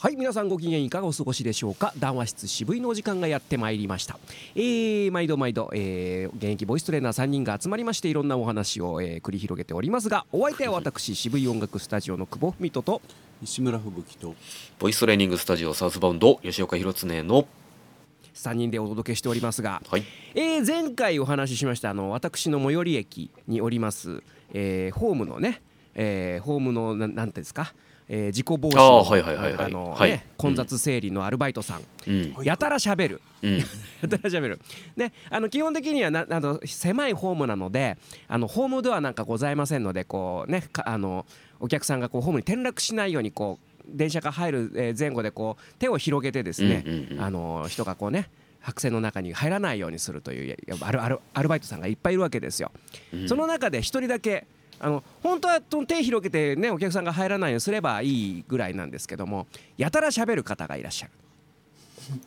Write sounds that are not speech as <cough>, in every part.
はい皆さんご機嫌いかがお過ごしでしょうか？談話室渋いのお時間がやってまいりました。えー、毎度毎度、えー、現役ボイストレーナー3人が集まりましていろんなお話を、えー、繰り広げておりますがお相手は私渋い音楽スタジオの久保文人と西村吹雪とボイストレーニングスタジオサウスバウンド吉岡弘恒の3人でお届けしておりますが、はい。えー、前回お話ししましたあの私の最寄り駅におります、えー、ホームのね、えー、ホームのななんていうんですか、えー、事故防止あのーはいはいはいはい。あの、はい。ね混雑整理のアルバイトさん、うん。やたらしゃべる。うん。<laughs> やたらしゃべる。ねあの基本的にはなあの狭いホームなのであのホームドアなんかございませんのでこうねかあのお客さんがこうホームに転落しないようにこう電車が入るえー前後でこう手を広げてですね、うんうんうんあの人がこうね白線の中に入らないようにするというアルアルアルバイトさんがいっぱいいるわけですよ。うん。その中で一人だけあの本当は手広げてねお客さんが入らないようにすればいいぐらいなんですけどもやたら喋る方がいらっしゃる。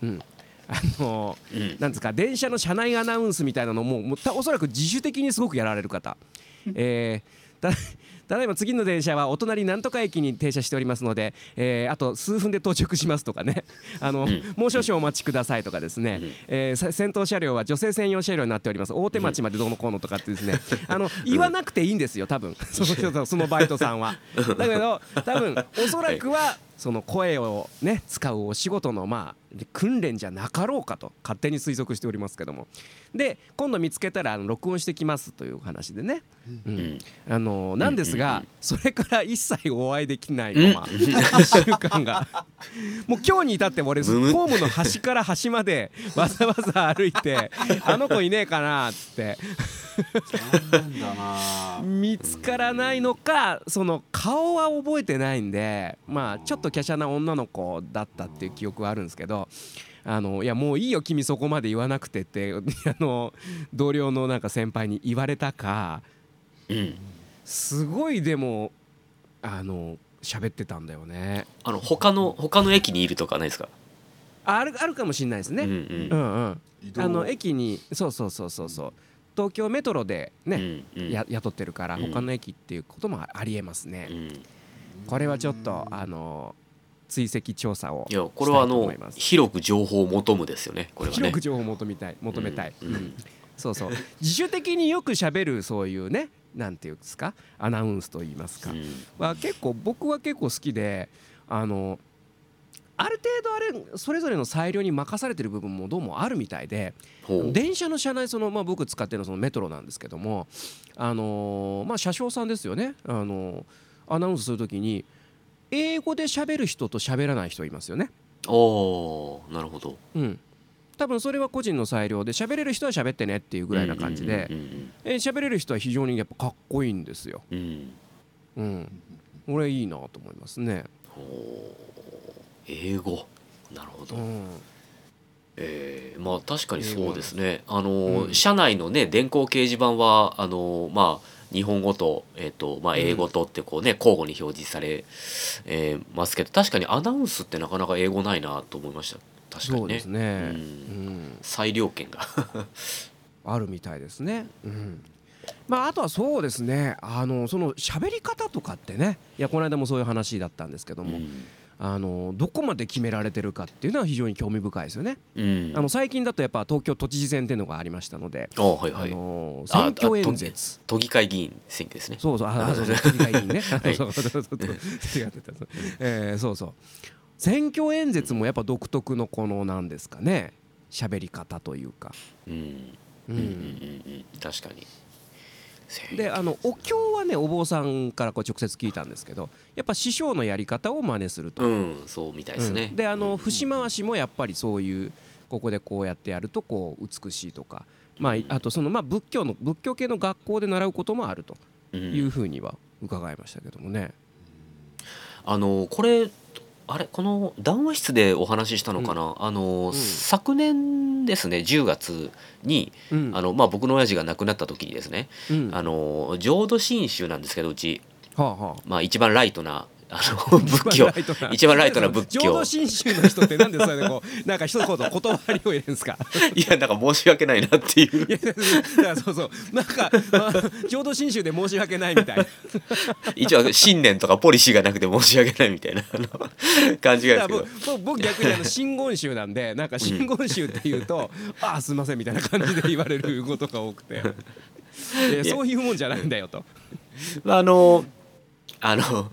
<laughs> うん。あのうん。なんですか電車の車内アナウンスみたいなのももおそらく自主的にすごくやられる方、<laughs> えーたただいま次の電車はお隣なんとか駅に停車しておりますので、えーあと数分で到着しますとかね。<laughs> あの、もう少々お待ちくださいとかですね、えーさ先頭車両は女性専用車両になっております。大手町までどうのこうのとかってですね。<laughs> あの言わなくていいんですよ多分。そのそのバイトさんは。<laughs> だけど多分おそらくはその声をね使うお仕事のまあ訓練じゃなかろうかと勝手に推測しておりますけども。で今度見つけたらあの録音してきますという話でね、うん。うん。あのなんですが、それから一切お会いできないまま1週間が。もう今日に至って俺ホームの端から端までわざわざ歩いてあの子いねえかなっつって見つからないのかその顔は覚えてないんでまあちょっと華奢な女の子だったっていう記憶はあるんですけどあのいやもういいよ君そこまで言わなくてって <laughs> あの同僚のなんか先輩に言われたかうんすごいでもあの喋ってたんだよね。あの他の他の駅にいるとかないですか？ああるあるかもしれないですね、うんううんんうん。移動。あの駅にそうそうそうそうそう東京メトロでね、うんうん。や雇ってるからうん。他の駅っていうこともありえますね、うん。これはちょっとあの追跡調査をいやこれはあの広く情報を求むですよねこれはね。広く情報を求めたい求めたい、うん。うん。そうそう。自主的によくしゃべるそういうねなんていうんですかアナウンスといいますか、うん。は結構僕は結構好きであのある程度あれそれぞれの裁量に任されてる部分もどうもあるみたいで電車の車内その、まあ、僕使ってるそのメトロなんですけどもあのーまあ車掌さんですよね。あのーアナウンスするときに英語で喋る人と喋らない人いますよね。おーなるほど。うん。多分それは個人の裁量で喋れる人は喋ってねっていうぐらいな感じで喋れる人は非常にやっぱかっこいいんですよ。うん。うん。うん、俺いいなと思いますね。ほう英語。なるほど。うん。えーまあ確かにそうですね。あの、うん。社内のね電光掲示板はあのまあ日本語と,、えーとまあ、英語とってこうね、交互に表示され、えーますけど確かにアナウンスってなかなか英語ないなと思いました。確かにね。そうですね、ううん。ん、裁量権が。<laughs> あるみたいですね。うん。まあ、あとはそうですね。あのその喋り方とかってね。いやこの間もそういう話だったんですけども、うんあのどこまで決められてるかっていうのは非常に興味深いですよね。うん。あの最近だとやっぱ東京都知事選っていうのがありましたので、はいはい。のあ選挙演説。都議会議員選挙ですね。そうそうああそうそう都議会議員ね、<laughs> い。そうそうそうそう違ってたえーそうそう。選挙演説もやっぱ独特のこのなんですかね。喋り方というか、うん。ううんんうんうんうん。確かにであのお経はねお坊さんからこう直接聞いたんですけどやっぱ師匠のやり方を真似すると。うんそうみたいですね、うん。であの節回しもやっぱりそういうここでこうやってやるとこう美しいとか、まあ、あとそのまあ仏教の仏教系の学校で習うこともあるとうんいうふうには伺いましたけどもね。あのこれあれこの談話室でお話ししたのかな、あの、ん。昨年ですね10月にうん。あの、まあ、僕の親父が亡くなった時にですねうん。あの浄土真宗なんですけどうち、はあはまあ、一番ライトなあの仏教。一番ライトな。仏教。浄土真宗の人ってなんでそれでこうなんか一言断りを入れるんですか？<laughs> いやなんか申し訳ないなっていう。いやそうそう。なんか、まあ、浄土真宗で申し訳ないみたい。な一応信念とかポリシーがなくて申し訳ないみたいな感じが僕僕逆にあの真言宗なんでなんか真言宗って言うと「ああすいません」みたいな感じで言われることが多くて。<laughs> そういうもんじゃないんだよと。まああのあの、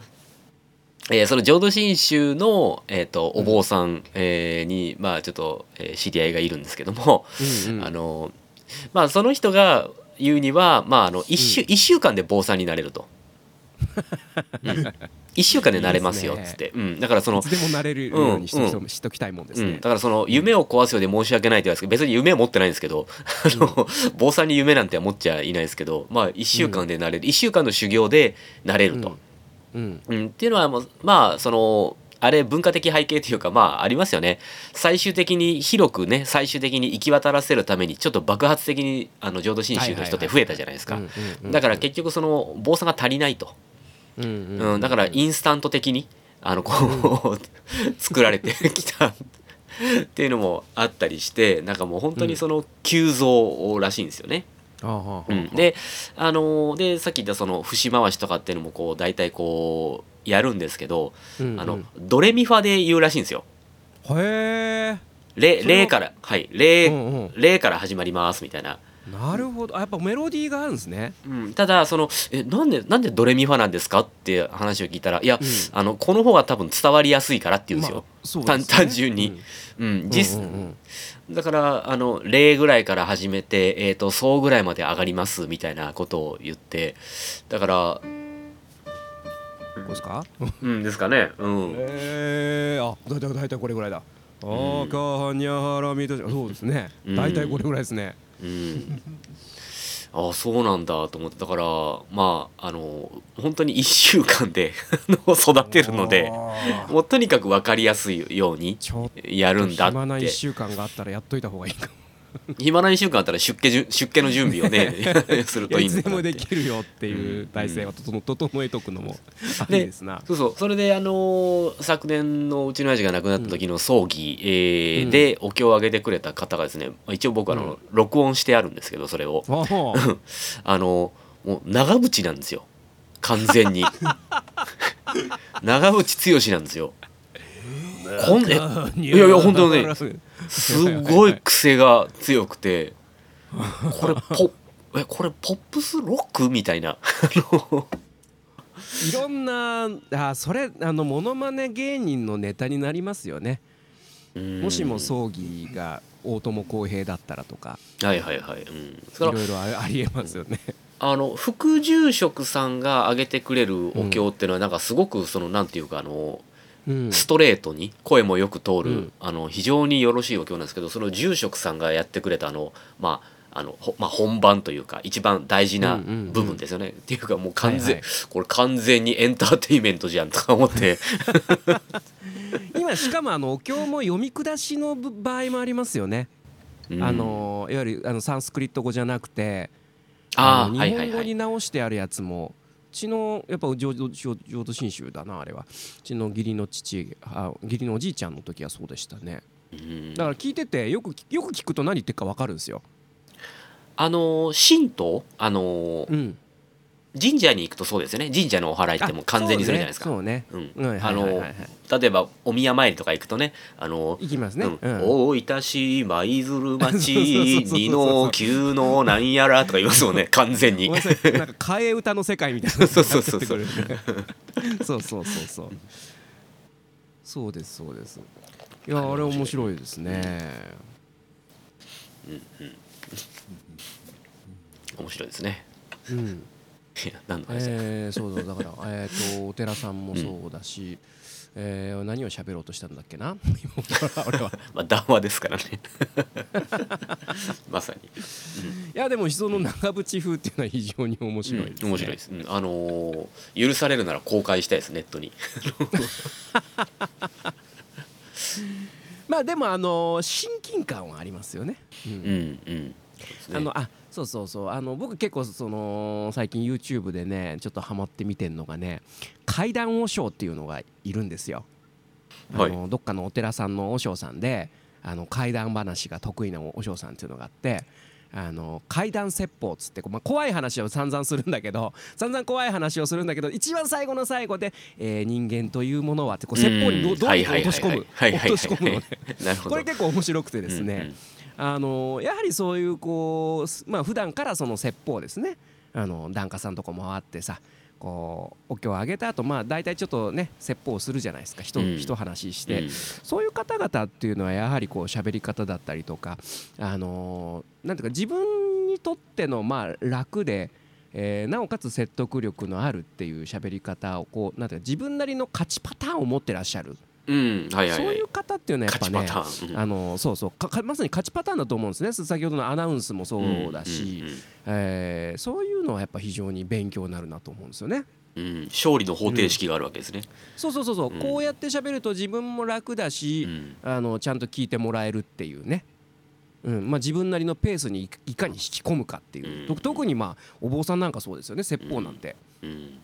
えーその浄土真宗の、えー、とお坊さん、えーにまあちょっと、えー知り合いがいるんですけども、うんうん。あのまあその人が言うには、まあ、あの 1, 週一週間で坊さんになれると。うん1週間でなれますよっつって。うん、だからそのいつでもなれるようにしと,、うんしときたいもんですうん、ねだ。からその夢を壊すようで申し訳ないって言われるんですけど別に夢は持ってないんですけど、あの坊さんに夢なんては持っちゃいないですけどまあ1週間でなれる、1週間の修行でなれると、うん。うん。っていうのはもうまあそのあれ文化的背景というかまあありますよね。最終的に広くね最終的に行き渡らせるためにちょっと爆発的にあの浄土真宗の人って増えたじゃないですか、だから結局その坊さんが足りないと、うんうんうん、だからインスタント的にあのこう作られてきた。っていうのもあったりしてなんかもう本当にその急増らしいんですよね。であのでさっき言ったその節回しとかっていうのもこう大体こうやるんですけど、うんうん。あのドレミファで言うらしいんですよ。へえ。レからはい。レうんうん。レから始まりますみたいな。なるほど。あやっぱメロディーがあるんですね。うん、ただそのえなんでなんでドレミファなんですかって話を聞いたらいや、うん。あのこの方が多分伝わりやすいからって言うんですよ。まあそう単ですね。単純に、うんうん実うんうんだからあの0ぐらいから始めて、えー、と総ぐらいまで上がりますみたいなことを言ってだからここですか？うんですかねうんええあだいたいだいたいこれぐらいだ。あんかはにゃはらみとそうですね。うんだいたいこれぐらいですね。うんあそうなんだと思ってだからまああの本当に1週間で <laughs> 育てるのでもうとにかく分かりやすいようにやるんだっ暇なて一週間があったらやっといた方がいいかも。<laughs> 暇な1週間あったら出家じゅ出家の準備をね <laughs> するといいいつでもできるよっていう体制は整整えとくのもありでですな。そうそう。それであのー昨年のうちの親父が亡くなった時の葬儀、えーうん。でお経をあげてくれた方がですねまあ一応僕あの、録音してあるんですけどそれを。<laughs> あのもう長渕なんですよ。完全に。長渕剛なんですよ。こんえいいやいや本当にねすごい癖が強くてこれポえこれポップスロックみたいな。<laughs> いろんなあそれあのモノマネ芸人のネタになりますよね。もしも葬儀が大友康平だったらとか。はいはいはい、うん、いろいろあありえますよね。あの副住職さんが挙げてくれるお経っていうのはなんかすごくそのなんていうかあのうんストレートに声もよく通る、うん。あの非常によろしいお経なんですけどその住職さんがやってくれたあのまああのほまあ、本番というか一番大事なうんうんうん。部分ですよね、っていうかもう完全、はいはい。これ完全にエンターテインメントじゃんとか思って。今しかもあのお経も読み下しの場合もありますよね。うん。あのいわゆるあのサンスクリット語じゃなくてああの日本語ーはいはい。はいに直してあるやつもうちのやっぱ浄土真宗だなあれは。うちの義理の父あ義理のおじいちゃんの時はそうでしたね。うん。だから聞いててよくよく聞くと何言ってるか分かるんですよ。あの神道？あのうん、神社に行くとそうですよね。神社のお祓いってもう完全にするじゃないですか。例えばお宮参りとか行くとねあの行きますね。うん。うん。大分市舞鶴町二の九のなんやらとか言いますもんね。<laughs> 完全に。なんか替え歌の世界みたいな <laughs> そうそうそうそう。そうそうそうそう。そうですそうです。いやあれ面白い。ですね。面白いですね。うん何の話だえー、そうだだから <laughs> えっとお寺さんもそうだし、えー何を喋ろうとしたんだっけな？今俺はまあ談話ですからね。<laughs> まさに、いやでもその長渕風っていうのは非常に面白いです、ね。面白いです、うん。あのー許されるなら公開したいですネットに。<laughs> まあでもあの親近感はありますよね、うん。うんうん。あのあそうそうそう。あの僕結構その最近 YouTube でねちょっとハマって見てんのがね怪談和尚っていうのがいるんですよ。あのどっかのお寺さんの和尚さんであの怪談話が得意な和尚さんっていうのがあってあの怪談説法っつって、まあ、怖い話を散々するんだけど散々怖い話をするんだけど一番最後の最後で、えー人間というものはってこう説法にどどう落とし込む落とし込むのね。<laughs> なるほど。これ結構面白くてですね、あのやはりそういうこうすまあ普段からその説法ですね。あの檀家さんとかも回ってさこうお経をあげた後まあ大体ちょっとね説法をするじゃないですか。一うん。一話しうん。て、そういう方々っていうのはやはりこう喋り方だったりとかあのーなんていうか自分にとってのまあ楽で、えーなおかつ説得力のあるっていう喋り方をこうなんていうか自分なりの勝ちパターンを持ってらっしゃる、うんはいはいそうはいいう方っていうのはやっぱねうん。あのそうそうかかまさに勝ちパターンだと思うんですね。先ほどのアナウンスもそうだし、うんうんえーそういうのはやっぱ非常に勉強になるなと思うんですよね。うんうん勝利の方程式があるわけですね。そうそうそうそう、うん。こうやって喋ると自分も楽だし、うん。あのちゃんと聞いてもらえるっていうね、うん。まあ、自分なりのペースにいいかに引き込むかっていう、特にまあお坊さんなんかそうですよね。説法なんて、うん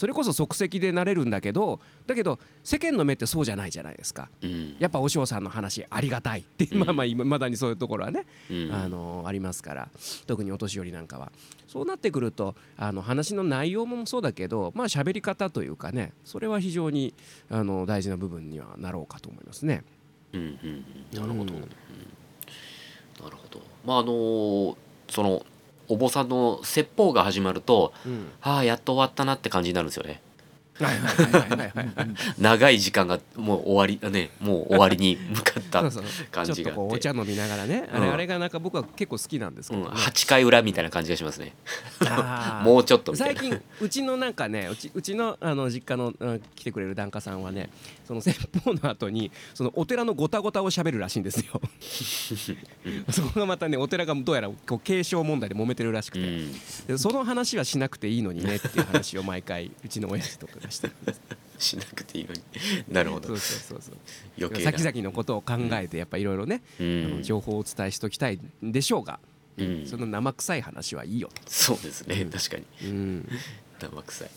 それこそ即席でなれるんだけどだけど世間の目ってそうじゃないじゃないですか。うん。やっぱ和尚さんの話ありがたいって、うん。まあまあいまだにそういうところはね、うん。あのありますから。特にお年寄りなんかは。そうなってくるとあの話の内容もそうだけどまあ喋り方というかねそれは非常にあの大事な部分にはなろうかと思いますね。うんうんうん。なるほど、なるほど。まああのそのお坊さんの説法が始まるとうん。ああやっと終わったなって感じになるんですよね。長い時間がもう終わりねもう終わりに向かった <laughs> 感じがお茶飲みながらね、あれうん。あれがなんか僕は結構好きなんですけうん、ど、ね8回裏みたいな感じがしますね。<laughs> もうちょっと最近うちのなんかねうちうちのあの実家のうん来てくれる檀家さんはねその説法の後にそのお寺のごたごたを喋るらしいんですよ。<laughs> そこがまたねお寺がどうやらこう継承問題で揉めてるらしくて、うん。でその話はしなくていいのにねっていう話を毎回うちの親父とかがしてるんです。<laughs> しなくていいのに。なるほど。そうそうそうそう。余先々のことを考えてやっぱいろいろね、うん、情報をお伝えしておきたいんでしょうが、うん。その生臭い話はいいよと、そうですね。確かに。うん、<laughs> 生臭い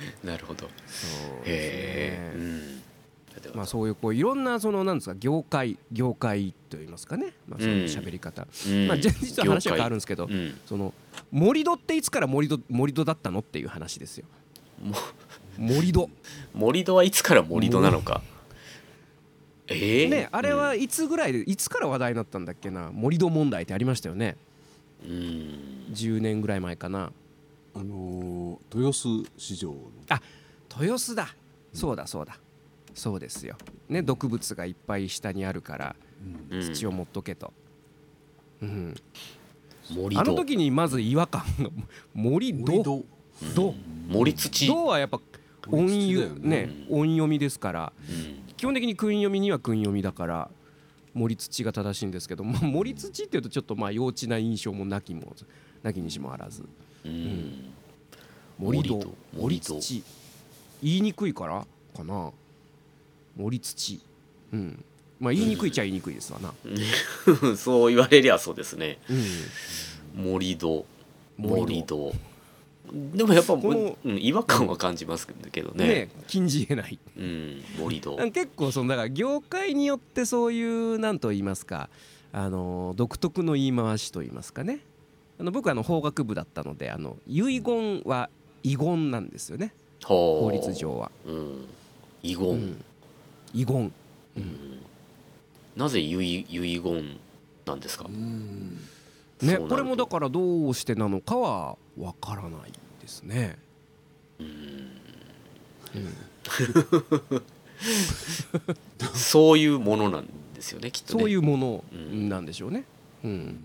<laughs> なるほど。そうへですね。え、うん。まあ、そういうこういろんなそのなんですか業界業界といいますかね、まあ、そういう喋り方、うん。まあ、実は話は変わるんですけど、うん。その盛り土っていつから盛り土盛り土だったのっていう話ですよ。も盛り土盛り土はいつから盛り土なのか。ええねあれはいつぐらいでいつから話題になったんだっけな。盛り土問題ってありましたよね。うん。10年ぐらい前かなあのー豊洲市場の。豊洲だ。そうだそうだ。そうですよ。ね毒物がいっぱい下にあるからうん。土を持っとけと、うん、あの時にまず違和感が盛り土土土盛り土。土はやっぱ音読よね。ね音読みですから。うん。基本的に訓読みには訓読みだから森土が正しいんですけど、まあ、森土っていうとちょっとまあ幼稚な印象もなきもなきにしもあらずうん。森土森土森森土。土言いにくいからかな。森土。うん。まあ言いにくいっちゃ言いにくいですわな、<laughs> そう言われりゃそうですね。うん、盛り土。盛盛り土。でもやっぱ、このうん、違和感は感じますけどね。ね禁じ得ない。うん、盛り土。<laughs> 結構そのだから業界によってそういうなんと言いますかあの独特の言い回しと言いますかねあの僕はあの法学部だったのであの遺言は遺言なんですよね。法法律上は、うん、遺言、うん。遺言。なぜ遺遺言なんですか？うん。ねこれもだからどうしてなのかはわからないですね、<laughs> そういうものなんですよねきっとね。そういうものうん。なんでしょうね、うん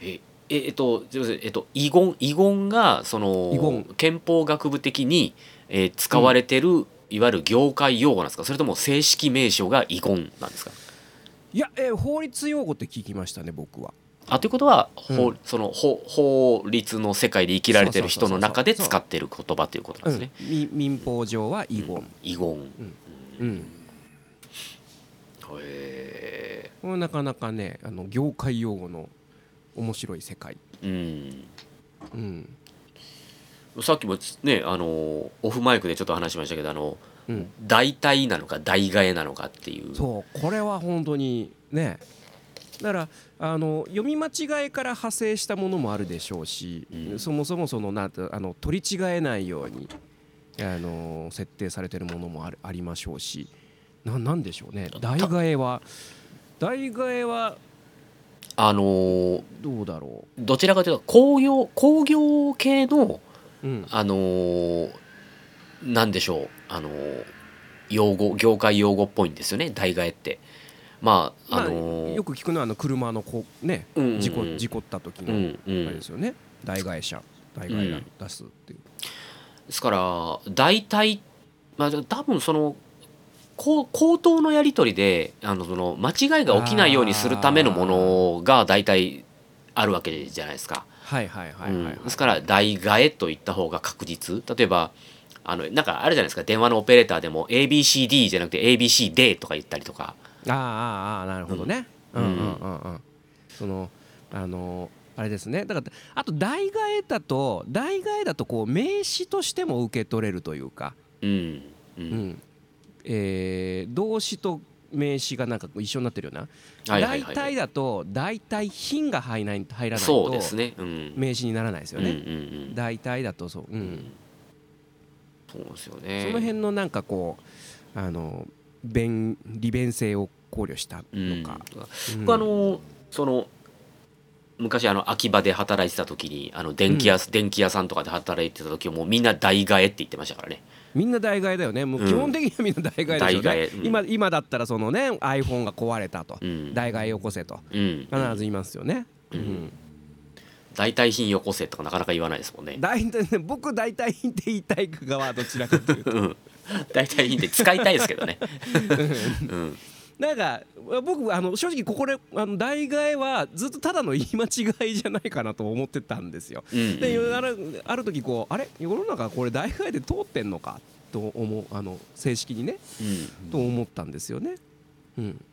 えええっとすいません。えっと遺言遺言がその遺言。憲法学部的に、えー使われてる、いわゆる業界用語なんですか？それとも正式名称が遺言なんですか？いや、えー法律用語って聞きましたね僕は。あということは、法うん。その法法律の世界で生きられてる人の中で使ってる言葉ということなんですね。うん。み民法上は遺言、遺言。うん。へこれなかなかねあの業界用語の面白い世界、うん。うん。さっきもねあのオフマイクでちょっと話しましたけどあのうん、代替なのか代替えなのかっていう。そうこれは本当にね。だからあの読み間違いから派生したものもあるでしょうし、うん。そもそもそのなあの取り違えないようにあの設定されてるものもあるありましょうしななんでしょうね。代替えは代替えはあのどうだろどちらかというと工業工業系のう、うん、あのなんでしょうあの用語業界用語っぽいんですよね代替えって。まあまああのよく聞くのはあの車のこうねうんうんうん。事故事故った時うのんうん。あれですよね。代替車代替え出すっていう、ですから大体まあ多分その口頭のやり取りであのその間違いが起きないようにするためのものが大体あるわけじゃないですか。はいはいはいはい、ですから代替えと言った方が確実。例えばあのなんかあるじゃないですか。電話のオペレーターでも ABCD じゃなくて ABCD とか言ったりとか。あああなるほどね。ううんんうんうん。うん。そのあのあれですね。だからあと代替えだと代替えだとこう名詞としても受け取れるというか、うん。ううんん、えー動詞と名詞がなんか一緒になってるような。はいはいはい代替だと代替品が入らないとねうん名詞にならないですようんうんね。うん代替だとそう。う。うんんそうですよねその辺のなんかこうあの便利便性を考慮したうんのか。僕あのその昔あの秋葉で働いてた時にあの電気屋、電気屋さんとかで働いてた時はもうみんな代替えって言ってましたからねみんな代替えだよね。もう基本的にはみんな代替えですよね、うん。今今だったらそのね iPhone が壊れたと、うん。代替えよこせと。うん。必ず言いますよね、ううん。ん代替品よこせとかなかなか言わないですもんね。大体ね僕代替品って言いたい側はどちらかというと。うん。代替品って使いたいですけどね。うんなんか僕あの正直ここであの代替えはずっとただの言い間違いじゃないかなと思ってたんですよ。うんであるある時こうあれ？世の中これ代替えで通ってんのか？と思うあの正式にね。うん。と思ったんですよね。うん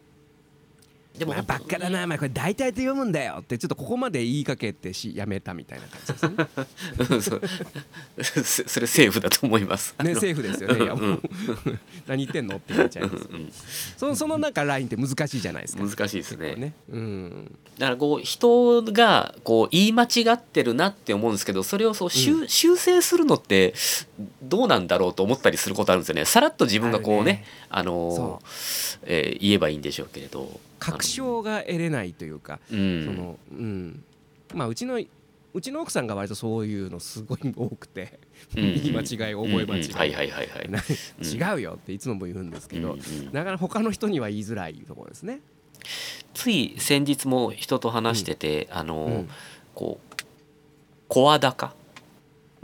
でもまあ、バカだな、まあ、これ大体と読むんだよってちょっとここまで言いかけてしやめたみたいな感じですね。<laughs> うんそれセーフだと思いますねセーフですよね。いやもう <laughs> 何言ってんのって言っちゃいます。うんそのそのなんかラインって難しいじゃないですか。難しいですねね。うん。だからこう人がこう言い間違ってるなって思うんですけどそれをそう修,、修正するのってどうなんだろうと思ったりすることあるんですよねさらっと自分がこうねあのそえー言えばいいんでしょうけれど確証が得れないというか、うん。そのうん。まあうちのうちの奥さんが割とそういうのすごい多くて、言い間違い覚え間違い、はいはいはいはい。違うよっていつも言うんですけど、うんうんなかなか他の人には言いづらいところですね。つい先日も人と話してて、あの、うん。こう声高、あ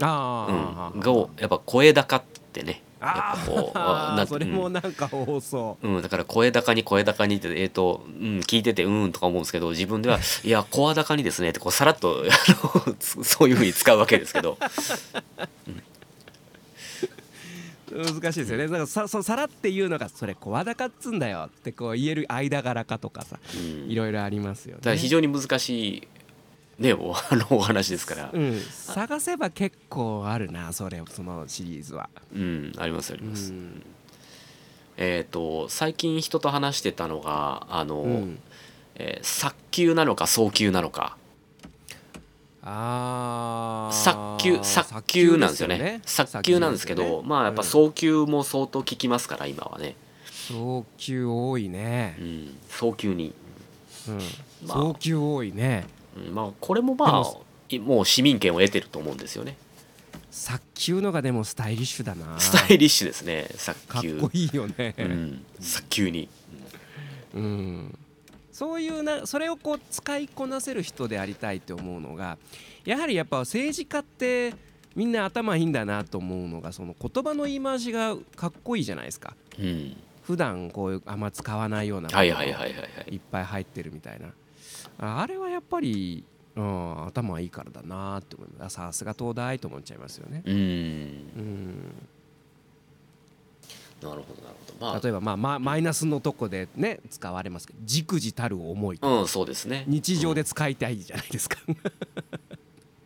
あ、うん、がやっぱ声高ってねあぱこうあなそれもなんか多そうん、だから声高に声高にって、えーとうん、聞いててうんとか思うんですけど自分では「<laughs> いや声高にですね」ってこうさらっとあのつ <laughs> そういうふうに使うわけですけど。う難しいですよね。だからさそさらっていうのがそれ声高っつんだよってこう言える間柄かとかさうん。いろいろありますよね。だから非常に難しい、ね、お <laughs> あのお話ですから、うん、探せば結構あるなそれそのシリーズは、うん、ありますありうます。ん。えっ、と最近人と話してたのがあの、うん、えー早急なのか早急なのか。あー。早急早急なんですよね。早急なんですけどまあやっぱう早急も相当効きますから今はね、早急多いね。う、ん、早急に、うん。まあ。早急多いねうん、まあこれもまであいもう市民権を得てると思うんですよね。早急のがでもスタイリッシュだな。スタイリッシュですね早急。かっこいいよね、うん、早急に、うん、そういうなそれをこう使いこなせる人でありたいって思うのがやはりやっぱ政治家ってみんな頭いいんだなと思うのがその言葉の言い回しがかっこいいじゃないですか。うん。うん、普段こういうあんま使わないようなはいはいはいはいはい。いっぱい入ってるみたいなああれはやっぱり、うん、頭いいからだなって思います。さすが東大と思っちゃいますよね。うん。うん。なるほどなるほど。ま例えばまあまマイナスのとこでね使われますけど忸怩たる思いあうんそうですね。日常で使いたいじゃないですか。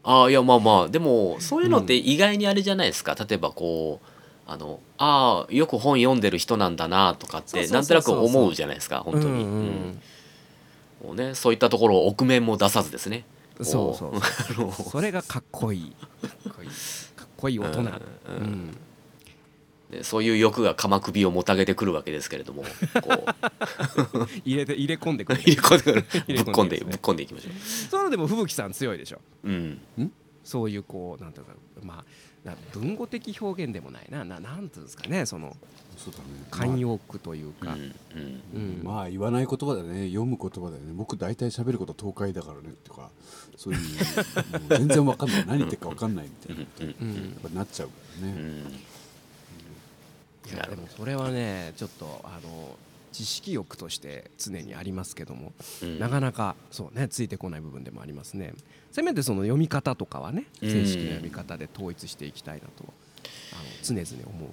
ああいやまあまあでもそういうのって意外にあれじゃないですか、例えばこうあのああよく本読んでる人なんだなとかってなんとなく思うじゃないですか本当に、うんうんうん。もうね、そういったところを臆面も出さずですね。そうそうあの <laughs> それがかっこいい。かっこいい。かっこいい大人。うんうん。でそういう欲が鎌首をもたげてくるわけですけれどもこう。<laughs> 入れて入れ込んでくる。入れ込んでくる。<laughs> ぶっ込んでぶっ込んでいきましょそういうのでも吹雪さん強いでしょ。う、うん、そういうこうなんていうかまあな文語的表現でもないな。ななんていうんですかね。そのそうだね。慣用句というか。うんうん。うん。まあ言わない言葉だよね。読む言葉だよね。僕大体喋ること東海だからねとかそういうもう全然わかんない。<laughs> 何言ってるかわかんないみたいな。やうんうん。なっちゃうからね、うん。いやでもそれはねちょっとあの知識欲として常にありますけども、うんなかなかそうねついてこない部分でもありますねせめてその読み方とかはねうん正式な読み方で統一していきたいなとあの常々思う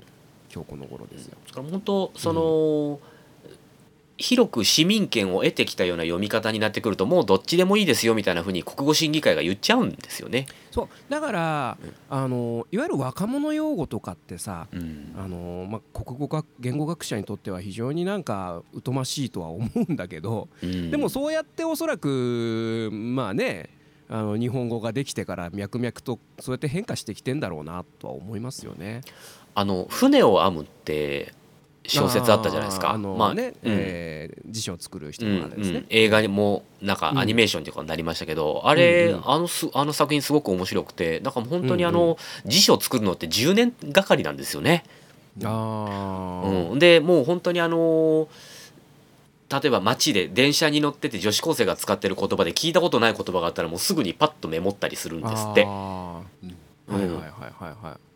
今日この頃ですよ。本当その、広く市民権を得てきたような読み方になってくるともうどっちでもいいですよみたいなふうに国語審議会が言っちゃうんですよね。そうだから、あのいわゆる若者用語とかってさうんあのまあ、国語学言語学者にとっては非常になんか疎ましいとは思うんだけど、うんでもそうやっておそらくまあねあの日本語ができてから脈々とそうやって変化してきてんだろうなとは思いますよね。あの船を編むって小説あったじゃないですか。あのまあね、うんえー辞書を作る人うんのあれですねうん。映画にもなんかうんアニメーションとかになりましたけど、あれ、うんうんあのすあの作品すごく面白くてなんか本当にあうんうの、辞書を作るのって10年がかりなんですよね。あーうん、でもう本当にあの例えば街で電車に乗ってて女子高生が使ってる言葉で聞いたことない言葉があったらもうすぐにパッとメモったりするんですって。あうんーはいはいはいはいはい。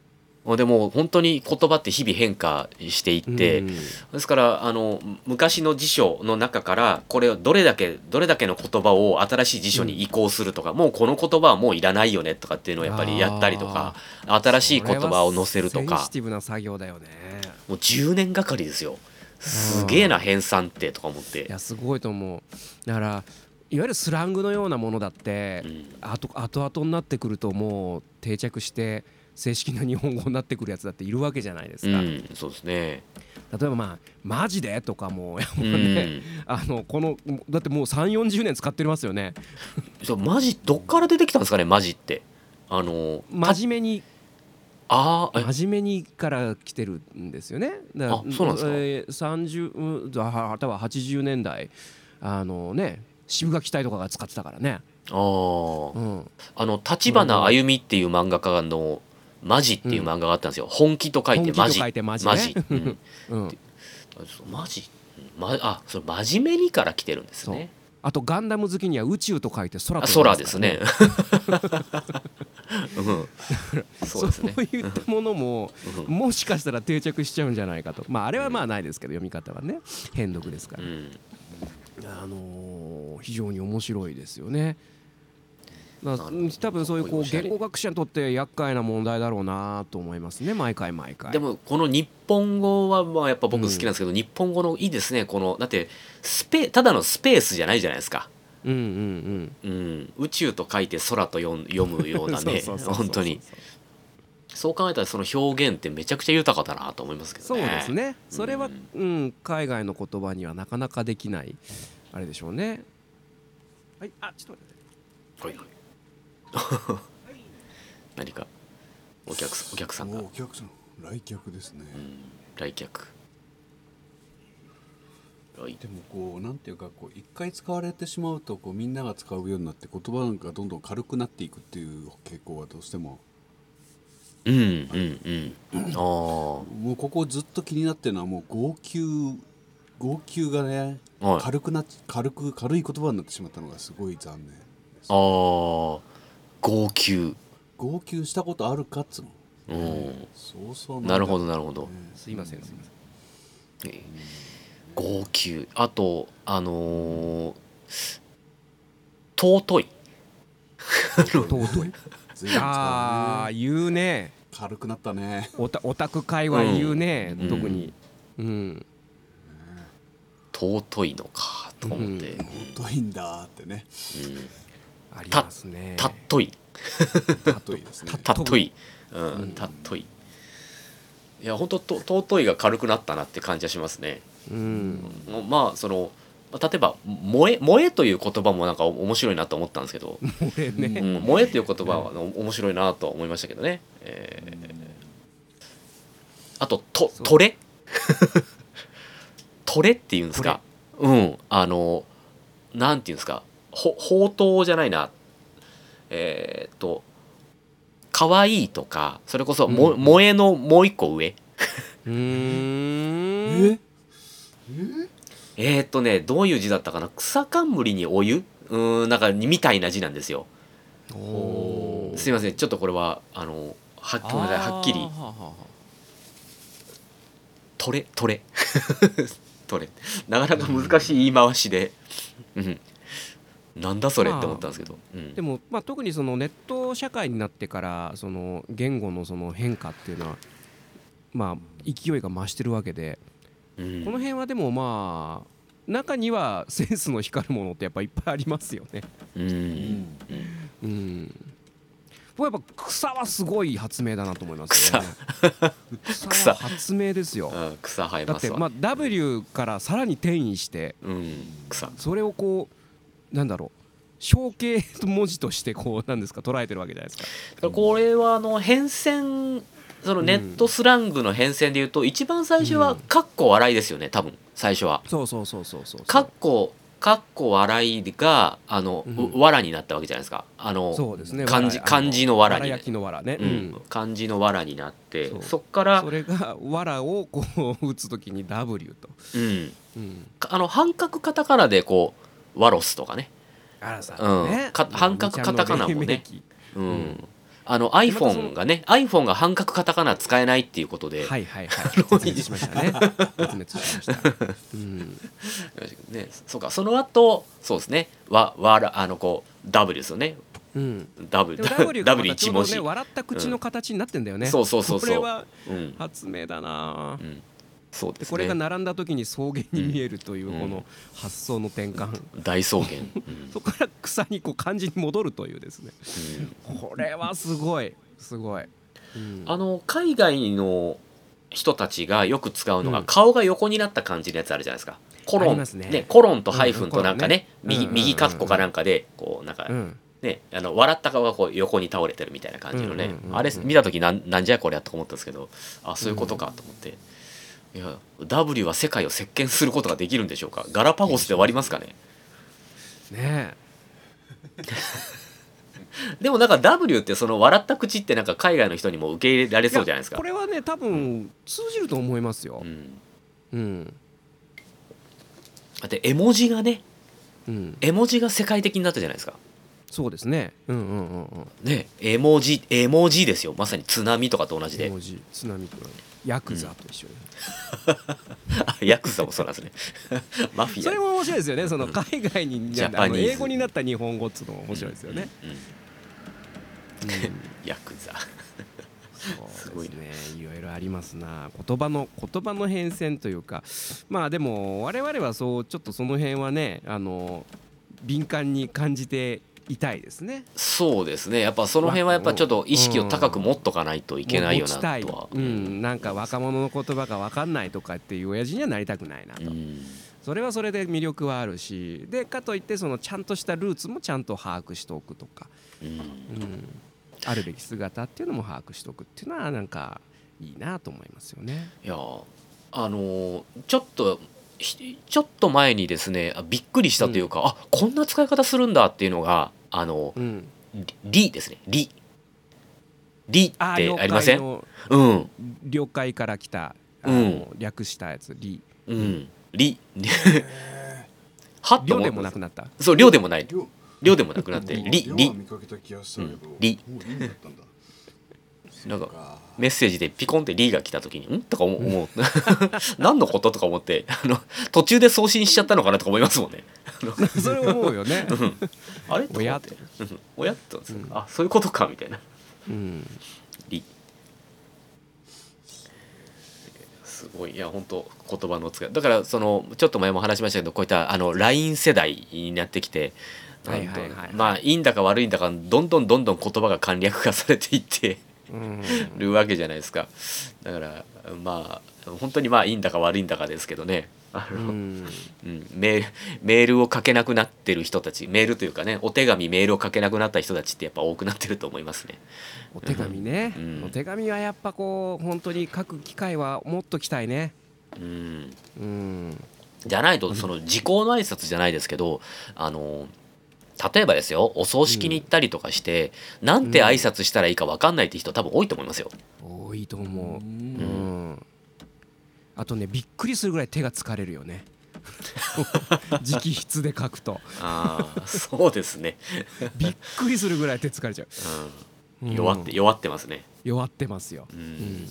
でも本当に言葉って日々変化していって、うん。ですからあの昔の辞書の中からこれをどれだけどれだけの言葉を新しい辞書に移行するとか、もうこの言葉はもういらないよねとかっていうのをやっぱりやったりとか新しい言葉を載せるとか。それはセンシティブな作業だよね。もう10年がかりですよ。すげえな編纂ってとか思って。いやすごいと思う。だからいわゆるスラングのようなものだって、うん。あと後々になってくるともう定着して正式な日本語になってくるやつだっているわけじゃないですか、例うん、そうですね。えばまあ「マジで?」とかもあのこのだってもう3 4 0年使ってますよね。そうマジどっから出てきたんですかねマジって。あの真面目にあ真面目にから来てるんですよね。だあそうなんですか。えー30うんは多分80年代あのね渋垣隊とかが使ってたからね、あー。うん、あの立花あゆみっていう漫画家の「マジ」っていう漫画があったんですよ。本気と書いてマジ。マジねマジ。うんうん、そうマジ。まあそれ真面目にから来てるんですね。あとガンダム好きには宇宙と書いて空あと空ですね。<laughs> うん、そそううですね。いったものもうんもしかしたら定着しちゃうんじゃないかとまああれはまあないですけど読み方はね変読ですから、うんあのー非常に面白いですよね。多分そういうこう言語学者にとって厄介な問題だろうなと思いますね毎回毎回。でもこの日本語はまあやっぱ僕好きなんですけど、日本語のいいですねこのだってスペただのスペースじゃないじゃないですか、うんうんうん、宇宙と書いて空と読むよううんなね本当に。そう考えたらその表現ってめちゃくちゃ豊かだなと思いますけどそうねですね。それはうんうん海外の言葉にはなかなかできないあれでしょうね。はい。あちょっと待って。はいはい <laughs> 何かお客さんお客さんが、おお客さん。来客ですね、うん、来客。来でもこうなんていうかこう一回使われてしまうとこうみんなが使うようになって言葉なんかどんどん軽くなっていくっていう傾向はどうしても。うんうんうん。ああもうここずっと気になってるのはもう号泣号泣がね、はい。軽くなっ軽く軽い言葉になってしまったのがすごい残念あー号泣。号泣したことあるかっつうの？うん。そうそうなるほどどなるほど、すいませんすいません。えー号泣。あとあのー尊い。尊い。<laughs> ああ言うね。軽くなったね。オタオタク界は言うね、うん。特に。うん。尊いのかと思って、うん。尊いんだってね。うんありますね。たっとい。尊いですね。<laughs> たっとい、うん、たっとい。いや本当と尊いが軽くなったなって感じはしますね、うん。まあその例えば「萌え」萌えという言葉もなんか面白いなと思ったんですけど。これね。うん、萌えという言葉は面白いなと思いましたけどね、えー。あととそう。トレ？<laughs> トレっていうんですか？うん。あのなんていうんですか？ほ宝刀じゃないな。えーっと可愛いとかそれこそも、うん。萌えのもう一個上。うーん。え？えーっとねどういう字だったかな？草冠にお湯？うーんなんかみたいな字なんですよ。すいませんちょっとこれはあのはっごめんなさいはっきりあー。はあはあトレトレ。<laughs> トレ。なかなか難しい言い回しで、うん、なんだそれって思ったんですけど、うん。でも、まあ、特にそのネット社会になってからその言語のその変化っていうのは、まあ、勢いが増してるわけで、うん。この辺はでもまあ中にはセンスの光るものってやっぱいっぱいありますよね。うん。うん。僕やっぱ草はすごい発明だなと思いますよね。草。は発明ですよ。うん草生えますわ、だってまあ W からさらに転移してうん。草。それをこうなんだろう象形文字としてこうなんですか？捉えてるわけじゃないですか。これはあの変遷そのネットスラングの変遷でいうと、一番最初は「かっこ笑い」ですよね多分最初は。そうそうそうそうそう。かっこかっこ笑いがあの、うんうわらになったわけじゃないですかあのそうですね。漢字漢字のわらに焼きのわらね。ううんん。漢字のわらになってそっからそれがわらをこう打つときに W と。うん、うん。かあの半角カタカナでこうワロスとかね、うんね。か半角カタカナもね。うん。うん。あの iPhone のがね iPhone が半角カタカナ使えないっていうことで、はいはいはい。絶滅しましたね。絶滅しました。うん。<laughs> ね、そうか。その後そうですね。わわらあのこう W ですよね。うん。W W <laughs> W 一文字、笑った口の形になってんだよね。そうそうそうそう。これはうん。発明だなう。ん、そうですね。でこれが並んだ時に草原に見えるといううんこの発想の転換。大草原、うん。そこから草にこう漢字に戻るというですね。うんこれはすごいすごい。うん。あの海外の人たちがよく使うのが、うん。顔が横になった感じのやつあるじゃないですか。コロン。ありますね。コロンとハイフンとなんかね,、ねうんうんうん。右カッコかなんかでこうなんか、うん。ねあの笑った顔がこう横に倒れてるみたいな感じのね、うんうんうんうんあれ見た時なんなんじゃこれやと思ったんですけど。あそういうことかと思って、いや W は世界を席巻することができるんでしょうか？ガラパゴスで終わりますかね？ね <laughs> でもなんか W ってその笑った口ってなんか海外の人にも受け入れられえ。そうじゃないですかこれはね多分通じると思いますよう。ん、うん。だって絵文字がねうん。絵文字が世界的になったじゃないですかそうですね。うんうんうんうん。ね絵文字絵文字ですよまさに津波とかと同じで文字津波とヤクザと一緒に。あ <laughs> ヤクザもそうなんですね <laughs> マフィアそれも面白いですよね。その海外にジャパニーズあの英語になった日本語っつうのも面白いですよね。うんうんうんヤクザそうごいですね。いろいろありますな。言葉の言葉の変遷というか、まあでも我々はそうちょっとその辺はね、あの敏感に感じていたいですね。そうですね。やっぱその辺はやっぱちょっと意識を高く持っとかないといけないよなとは。うん、なんか若者の言葉が分かんないとかっていう親父にはなりたくないなと、うんそれはそれで魅力はあるし。でかといってそのちゃんとしたルーツもちゃんと把握しておくとか、うん。うん、あるべき姿っていうのも把握しておくっていうのはなんかいいなと思いますよね。いやあのーちょっとひちょっと前にですねあびっくりしたというか、あこんな使い方するんだっていうのがあのうん、「り」ですね「り」「り」ってありません？のうん。了解から来たあの、うん。略したやつ「り。うん「り」<laughs> は」っで思ったもなくなった？そう量でもない。量。量でもなくなって「り」「り。量は」見かけた気がしたけど、うん。り。もうりだったんだなんかメッセージでピコンって「り」が来た時に「ん?」とか思う思う。<laughs> 何のこと？とか思ってあの途中で送信しちゃったのかなとか思いますもんね。<laughs> それ思うよね。あれ？親と思って。うん。親と、うんあそういうことかみたいな。うん「り」すすごい。いや本当言葉の使い。だからそのちょっと前も話しましたけどこういったあの LINE 世代になってきてまあいいんだか悪いんだかどんどんどんどん言葉が簡略化されていって。うんるわけじゃないですか。だからまあ本当にまあいいんだか悪いんだかですけどね。あの、うん。うん、メールメールを書けなくなってる人たち。メールというかねお手紙メールを書けなくなった人たちってやっぱ多くなってると思いますね。お手紙ね、うん。お手紙はやっぱこう本当に書く機会はもっときたいね。うん、うん。じゃないとその時効の挨拶じゃないですけどあの例えばですよお葬式に行ったりとかして、なんて挨拶したらいいか分かんないって人多分多いと思いますよ。多いと思う、ううん。んあとねびっくりするぐらい手が疲れるよね。<laughs> 直筆で書くと。ああそうですね、<laughs> びっくりするぐらい手疲れちゃう、う、うん。ん弱って弱ってますね。弱ってますよ、うん。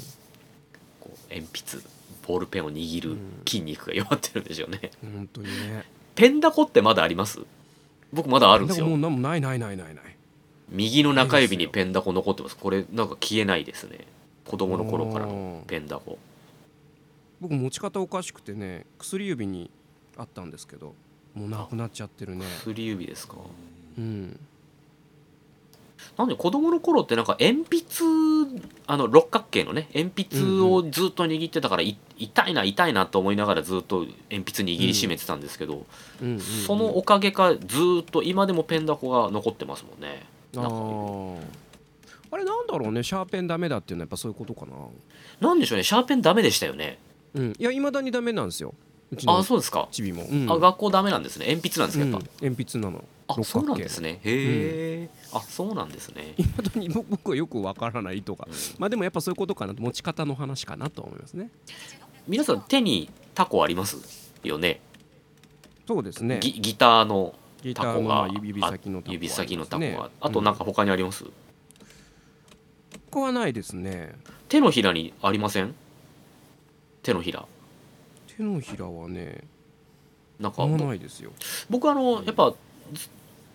鉛筆ボールペンを握る筋肉が弱ってるんでしょうね。本当にね。ペンダコってまだあります？僕まだあるんですよ。もうないないないないない。右の中指にペンダコ残ってます。これなんか消えないですね。子供の頃からのペンダコ。僕持ち方おかしくてね薬指にあったんですけどもうなくなっちゃってるね。薬指ですか。うんなんで子供の頃ってなんか鉛筆あの六角形のね鉛筆をずっと握ってたからい痛いな痛いなと思いながらずっと鉛筆握りしめてたんですけど、うんうんうん。そのおかげかずっと今でもペンダコが残ってますもんね。あー。あれなんだろうねシャーペンダメだっていうのはやっぱそういうことかな。なんでしょうねシャーペンダメでしたよね。うん。いやいまだにダメなんですようちのあそうですか、チビも、うん。あ学校ダメなんですね。鉛筆なんですかやっぱ、うん。鉛筆なの。あそうなんですね。へえ、あそうなんですね。いまだに僕僕はよくわからないとか、うん。まあでもやっぱそういうことかな。と持ち方の話かなと思いますね。皆さん手にタコありますよね？そうですね。ギギターのギタコが指先のタコあ指先のタコが。あとなんか他にあります、ここはないですね。手のひらにありません？手のひら手のひらはねなんかあんまないですよ。僕あのやっぱず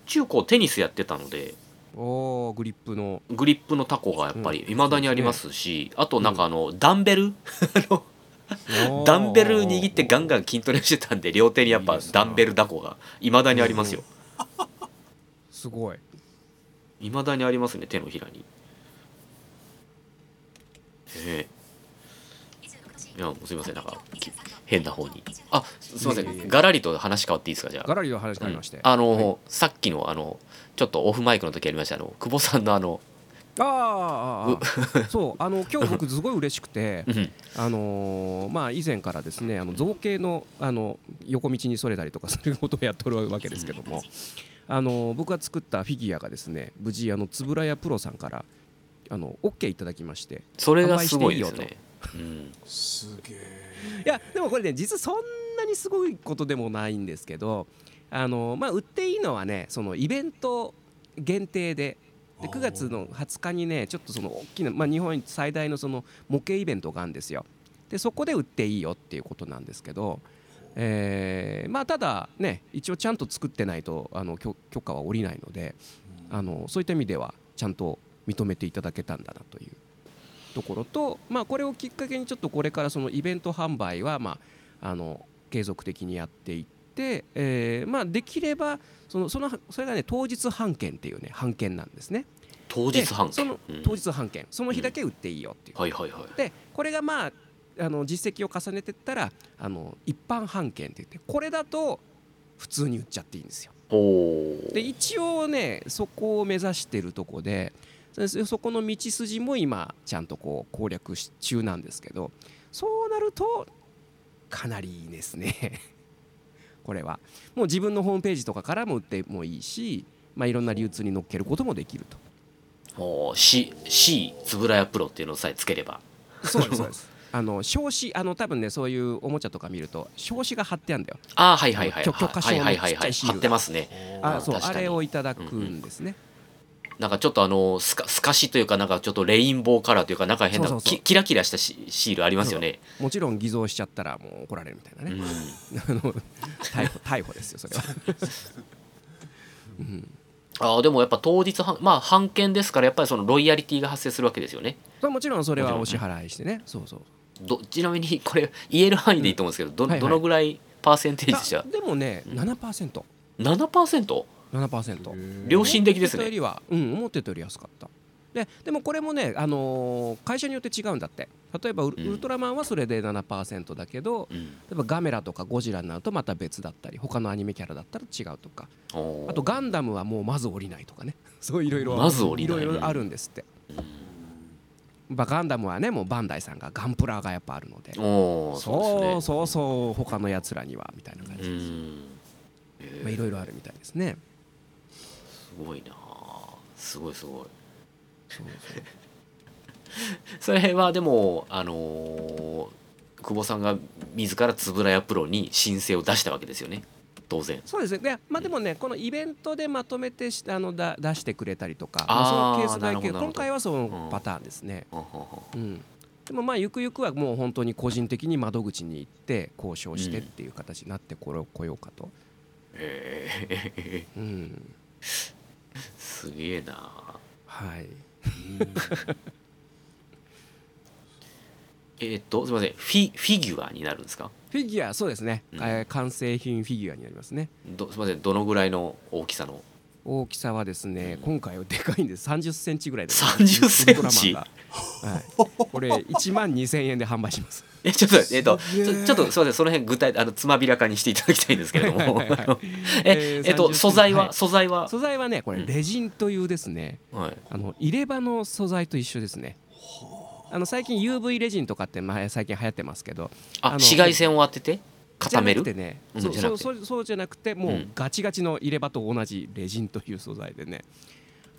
中高テニスやってたのであーグリップの。グリップのタコがやっぱりうん。未だにありますし、あとなんかあのダンベル？ダダンベル握ってガンガン筋トレしてたんで両手にやっぱダンベルダコが未だにありますよ。すごい。未だにありますね手のひらに。ええいやもうすいません。なんかき変な方に。あすすいません。ガラリと話変わっていいですか？じゃあ。ガラリの話になりまして、うん。あの、はい。あさっきのあのちょっとオフマイクの時ありました。あの久保さんのあの、ああああ <laughs> そうあの今日僕すごい嬉しくてうん。あのーまあ以前からですねあの造形のあの横道にそれたりとか <laughs> することをやっておるわけですけどもあの僕が作ったフィギュアがですね無事あの円谷プロさんからあの OK いただきましてそれがすごいです販売ね。うん。すげえ。いやでもこれね実はそんなにすごいことでもないんですけどあのまあ売っていいのはねそのイベント限定で。で9月の20日にねちょっとその大きな、まあ、日本最大のその模型イベントがあるんですよ。でそこで売っていいよっていうことなんですけど、えーまあただね一応ちゃんと作ってないとあの許許可は下りないのであのそういった意味ではちゃんと認めていただけたんだなというところと、まあ、これをきっかけにちょっとこれからそのイベント販売は、まあ、あの継続的にやっていって、えーまあ、できればそのそのそれがね当日販券っていうね販券なんですね。当日販でそのうん当日販券その日だけ売っていいよっていう。はいはいはい。でこれがまああの実績を重ねていったらあの一般販券って言ってこれだと普通に売っちゃっていいんですよ。で一応ねそこを目指してるとこでそそこの道筋も今ちゃんとこう攻略し中なんですけどそうなるとかなりいいですね。<laughs> これは。もう自分のホームページとかからも売ってもいいし、まあ、いろんな流通に乗っけることもできると。ほう C C つぶらやプロっていうのさえつければ。そうですそうです。<laughs> あの表紙あの多分ねそういうおもちゃとか見ると表紙が貼ってあるんだよ。ああはいはいはい許許可証のはいはいはいはい貼ってますね。あそうあれをいただくんですね、なんかちょっとあのスカスカシというかなんかちょっっとレインボーカラーというかなんか変なそうそうそう。きキラキラしたシシールありますよね。もちろん偽造しちゃったらもう怒られるみたいなね、うん。あの逮捕逮捕ですよそれは。うん、ああでもやっぱ当日販まあ販券ですからやっぱりそのロイヤリティが発生するわけですよね。まあもちろんそれはお支払いしてね。そうそう。どちなみにこれ言える範囲でいいと思うんですけどど,、どのぐらいパーセンテージとしてはあでもね 7%7% 7%? 良心的ですね。思ってたよりはうん思ってたより安かった。ででもこれもね、あのー会社によって違うんだって。例えばウル,、うん。ウルトラマンはそれで7%だけどうん。例えばガメラとかゴジラになるとまた別だったり他のアニメキャラだったら違うとか。あとガンダムはもうまず降りないとかね。<laughs> そういろいろまず降りない。いろいろあるんですって、まあ、ガンダムはねもうバンダイさんがガンプラがやっぱあるので。そうですね。そうそう他のやつらにはみたいな感うじです。ん。まあいろいろあるみたいですね。すごいな。すごいすごい。そうそう <laughs> それはでもあのー久保さんが自ら円谷プロに申請を出したわけですよね。当然。そうですね。でまあでもねこのイベントでまとめてしあのだ出してくれたりとかまあそのケースだけ今回はそのパターンですね、はははうん、でもまあゆくゆくはもう本当に個人的に窓口に行って交渉してっていう形になってこれを来ようかと、へえうん、すげえな。はい。<laughs> えーっとすみません。フィフィギュアになるんですか？フィギュアそうですね、うん。えー完成品フィギュアになりますね。どすみません。どのぐらいの大きさの？大きさはですね今回はでかいんです。30センチぐらいです。30センチ。はい、これ1万2000円で販売します。<laughs> えちょっとえっとすげえ。ちょっとすみません。その辺具体あのつまびらかにしていただきたいんですけれども。<laughs> ええっと30素材は、はい。素材は？素材はねこれうん。レジンというですね、はい。あの入れ歯の素材と一緒ですね。あ。の最近 UV レジンとかってまあ最近流行ってますけどあのあ紫外線を当てて？固める？じゃなくてね、うんそうじゃなくて。そうそうじゃなくてもううん。ガチガチの入れ歯と同じレジンという素材でね。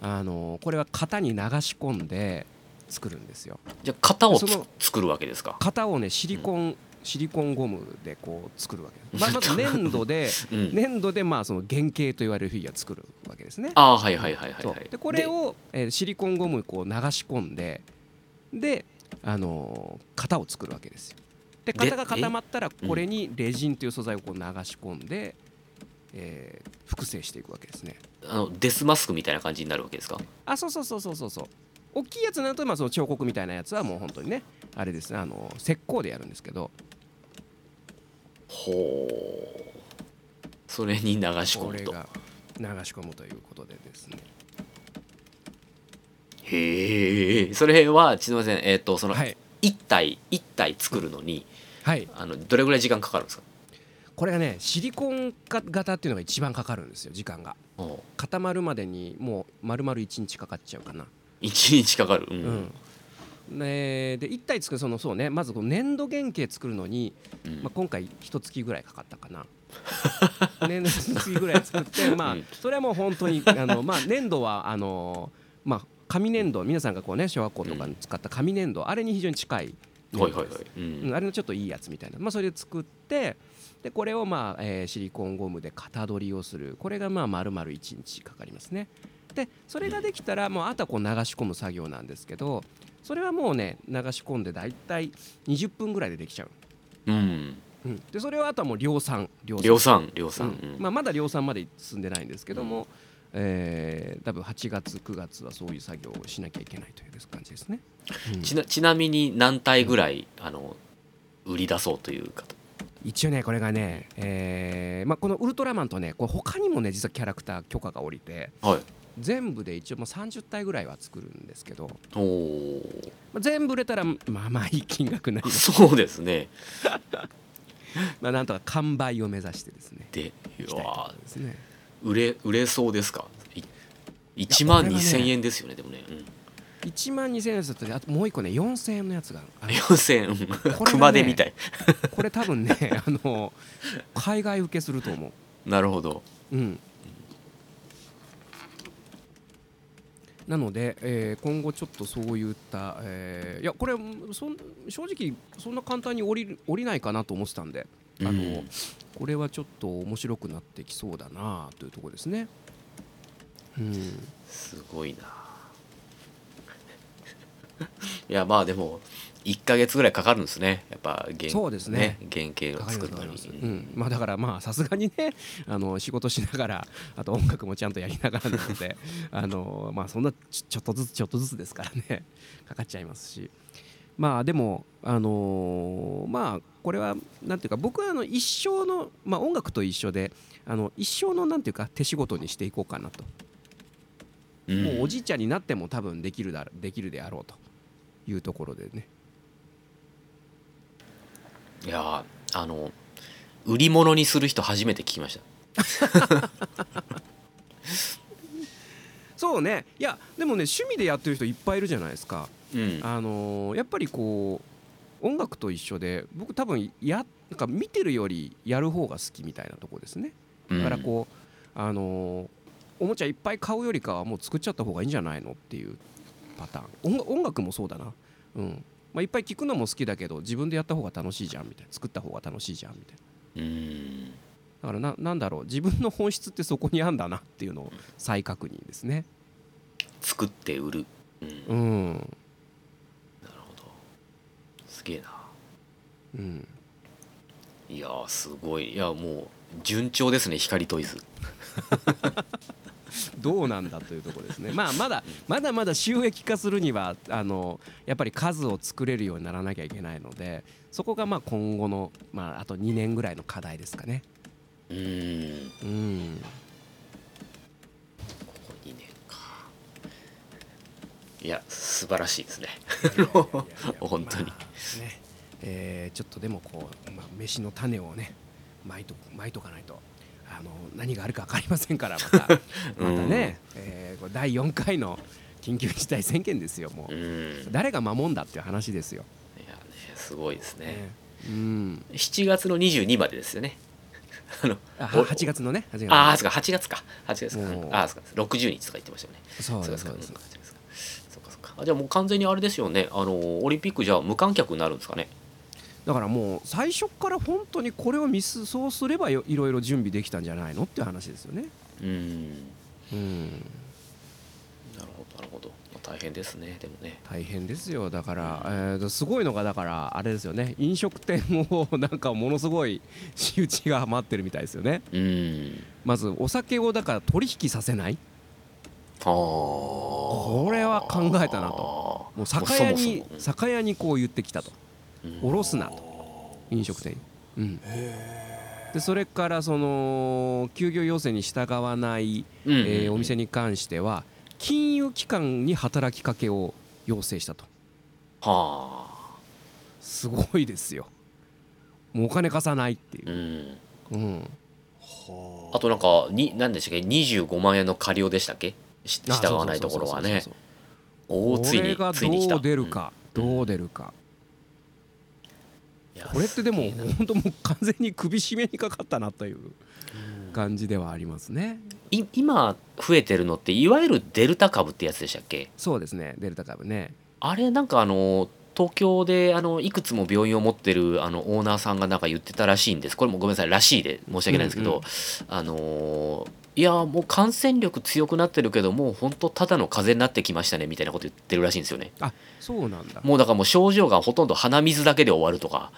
あのこれは型に流し込んで作るんですよ。じゃあ型をつその作るわけですか？型をねシリコン、シリコンゴムでこう作るわけです、<laughs> まあ、まず粘土でうん。粘土でまあその原型と言われるフィギュア作るわけですね。ああはいはいはいはいはい。でこれを、えーシリコンゴムこう流し込んでで、あのー型を作るわけですよでで型が固まったらえこれにレジンという素材をこう流し込んで、えー複製していくわけですね。あのデスマスクみたいな感じになるわけですか？あそうそうそうそうそうそう。大きいやつになるとまあその彫刻みたいなやつはもう本当にねあれですね。あの石膏でやるんですけど。ほう。それに流し込むと。これが流し込むということでですね。へえそれはすみませんえっ、とそのはい。一体一体作るのにはい。あのどれぐらい時間かかるんですか？これがねシリコン型っていうのが一番かかるんですよ時間が。固まるまでにもう丸々1日かかっちゃうかな。一日かかる、うん。うん、ねで1体作るそのそうねまずこの粘土原型作るのに、うん。まあ、今回一月ぐらいかかったかな。粘 <laughs> 土一月ぐらい作ってまあうん。それはもう本当にあのまあ粘土はあのまあ紙粘土皆さんがこうね小学校とかに使った紙粘土あれに非常に近いはいはいはい、うん。うんあれのちょっといいやつみたいな、まあ、それで作ってでこれを、まあえーシリコンゴムで型取りをする。これがまあ丸々1日かかりますね。でそれができたらもうあとはこう流し込む作業なんですけどそれはもうね流し込んでだいたい20分ぐらいでできちゃう、うん。うん、でそれをあとはもう量産。量産。量産量産、うん。うんまあ、まだ量産まで進んでないんですけども、えー多分8月9月はそういう作業をしなきゃいけないという感じですね、うん。ちなちなみに何体ぐらいあの売り出そうというか一応ねこれがね、えーまあ、このウルトラマンとねこれ他にもね実はキャラクター許可が下りてはい。全部で一応もう30体ぐらいは作るんですけど、おおまあ、全部売れたらまあまあいい金額になります、そうですね。<laughs> まあ、なんとか完売を目指してですね。でいきたいとこうわろですね売れ売れそうですか？い1万これはね2000円ですよねでもね、うん、1万2000円のやつとあともう一個ね4000円のやつがある。4000円。熊手みたい。<laughs> これ多分ねあの海外受けすると思なるほど。ううん。なので、えー今後ちょっとそういった、えーいやこれそん正直そんな簡単に降りる降りないかなと思ってたんであの、うん。これはちょっと面白くなってきそうだなというところですね。うん、すごいな。<laughs> いやまあでも1か月ぐらいかかるんですね。やっぱ原そうですね。原型を作るのに。うん。まあ、だからまあさすがにね <laughs> あの仕事しながらあと音楽もちゃんとやりながらなので <laughs> あの、まあ、そんなちょちょっとずつちょっとずつですからね。かかっちゃいますし。まあでもあのーまあこれはなんていうか僕はあの一生の、まあ、音楽と一緒であの一生のなんていうか手仕事にしていこうかなと、うん。もうおじいちゃんになっても多分できるだできるであろうと。いうところでね。いやーあの売り物にする人初めて聞きました。そうね。いやでもね趣味でやってる人いっぱいいるじゃないですか。うん。あのーやっぱりこう音楽と一緒で僕多分やなんか見てるよりやる方が好きみたいなとこですね。だからこう、あのーおもちゃいっぱい買うよりかはもう作っちゃった方がいいんじゃないのっていうパターン。音楽もそうだな。うん。まあいっぱい聞くのも好きだけど自分でやった方が楽しいじゃんみたいな。作った方が楽しいじゃんみたいな。うん。だからななんだろう。自分の本質ってそこにあんだなっていうのを再確認ですね。作って売る、うん、うんすげえな。うん。いやーすごい。いやもう順調ですね光トイズ。<laughs> どうなんだというところですね。まあまだまだまだ収益化するにはあのやっぱり数を作れるようにならなきゃいけないのでそこがまあ今後の、まあ、あと2年ぐらいの課題ですかね。うん。うんここ2年かいや素晴らしいですね。本当に。まあねえーちょっとでもこう、まあ、飯の種をねまいとまいとかないとあの何があるか分かりませんからまた。<laughs> またね、えー第4回の緊急事態宣言ですよもう、うん。誰が守んだっていう話ですよ、いやねすごいですね。ね。うん。7月の22までですよね。あのあお8月のね8月ああそうか8月か。8月か。ああそうか。60日とか言ってましたよね。そうそうです。そうですあじゃあもう完全にあれですよね。あのオリンピックじゃあ無観客になるんですかね。だからもう最初から本当にこれをミスそうすればよいろいろ準備できたんじゃないのっていう話ですよね。うん。うん。なるほどなるほど、まあ、大変ですね。でもね。大変ですよ。だから、えーすごいのがだからあれですよね。飲食店をなんかものすごい仕打ちが待ってるみたいですよね。うん。まずお酒をだから取引させないここれは考えたなと。もう酒屋に酒屋にこう言ってきたと。下ろすなと。飲食店に、うん、でそれからその休業要請に従わない、えーお店に関しては金融機関に働きかけを要請したと。はあ。すごいですよ。もうお金貸さないっていう。う、ん。うん、あとなんかに何でしたっけ？25万円の過料でしたっけ？従わないところはね。おおついにこれがついに来た。どう出るか、どう出るか。これってでも本当もう完全に首絞めにかかったなという感じではありますね。い今増えてるのっていわゆるデルタ株ってやつでしたっけ？そうですねデルタ株ね。あれなんかあの東京であのいくつも病院を持ってるあのオーナーさんがなんか言ってたらしいんです。これもごめんなさいらしいで申し訳ないんですけど、うんうん。あのーいやもう感染力強くなってるけどもう本当ただの風邪になってきましたねみたいなこと言ってるらしいんですよね。あそうなんだ。もうだからもう症状がほとんど鼻水だけで終わるとか。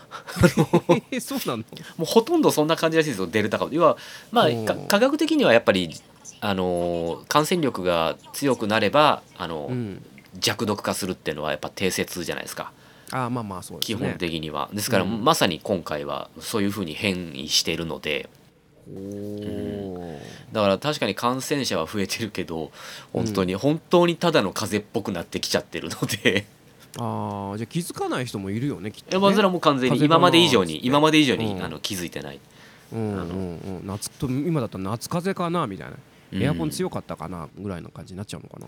え <laughs> そうなの？もうほとんどそんな感じらしいですよデルタ株。要はまあ科学的にはやっぱりあのー感染力が強くなればあの、うん。弱毒化するっていうのはやっぱ定説じゃないですか。あまあまあそうですね。基本的には。ですから、うん。まさに今回はそういうふうに変異しているのでだから確かに感染者は増えてるけど本当に、本当にただの風邪っぽくなってきちゃってるので。ああじゃあ気づかない人もいるよねきっと、ね、もう完全に今まで以上に今まで以上に、うん。あの気づいてない、うんうんうん。夏と今だったら夏風邪かなみたいな。エアコン強かったかなぐらいの感じになっちゃうのかな、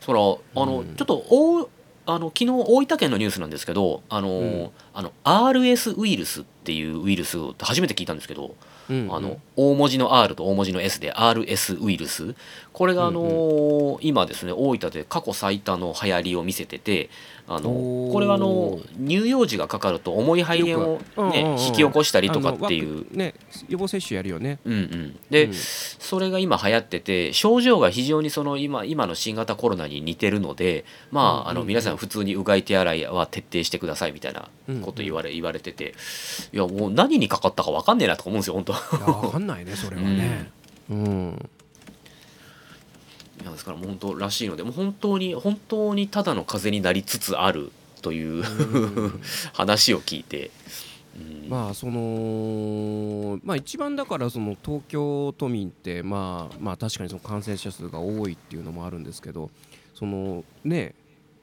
そらあの、うん。ちょっとおあの昨日大分県のニュースなんですけどあの、うん。あの RS ウイルスっていうウイルスを初めて聞いたんですけど、うんうん。あの大文字の R と大文字の S で RS ウイルス。これがあのー今ですね大分で過去最多の流行りを見せててあのこれはあの乳幼児がかかると重い肺炎をよくうんうん引き起こしたりとかっていうね予防接種やるよね。うんうん、で、うん。それが今流行ってて症状が非常にその今今の新型コロナに似てるのでまあ,、あの皆さん普通にうがい手洗いは徹底してくださいみたいなこと言われ,、言われてていやもう何にかかったか分かんねえなとか思うんですよ本当。いやわかんないねそれはね。<laughs> うんいやですからもう本当らしいのでもう本当に本当にただの風邪になりつつあるといううん。<laughs> 話を聞いて、うん。まあそのまあ一番だからその東京都民ってまあまあ確かにその感染者数が多いっていうのもあるんですけどそのね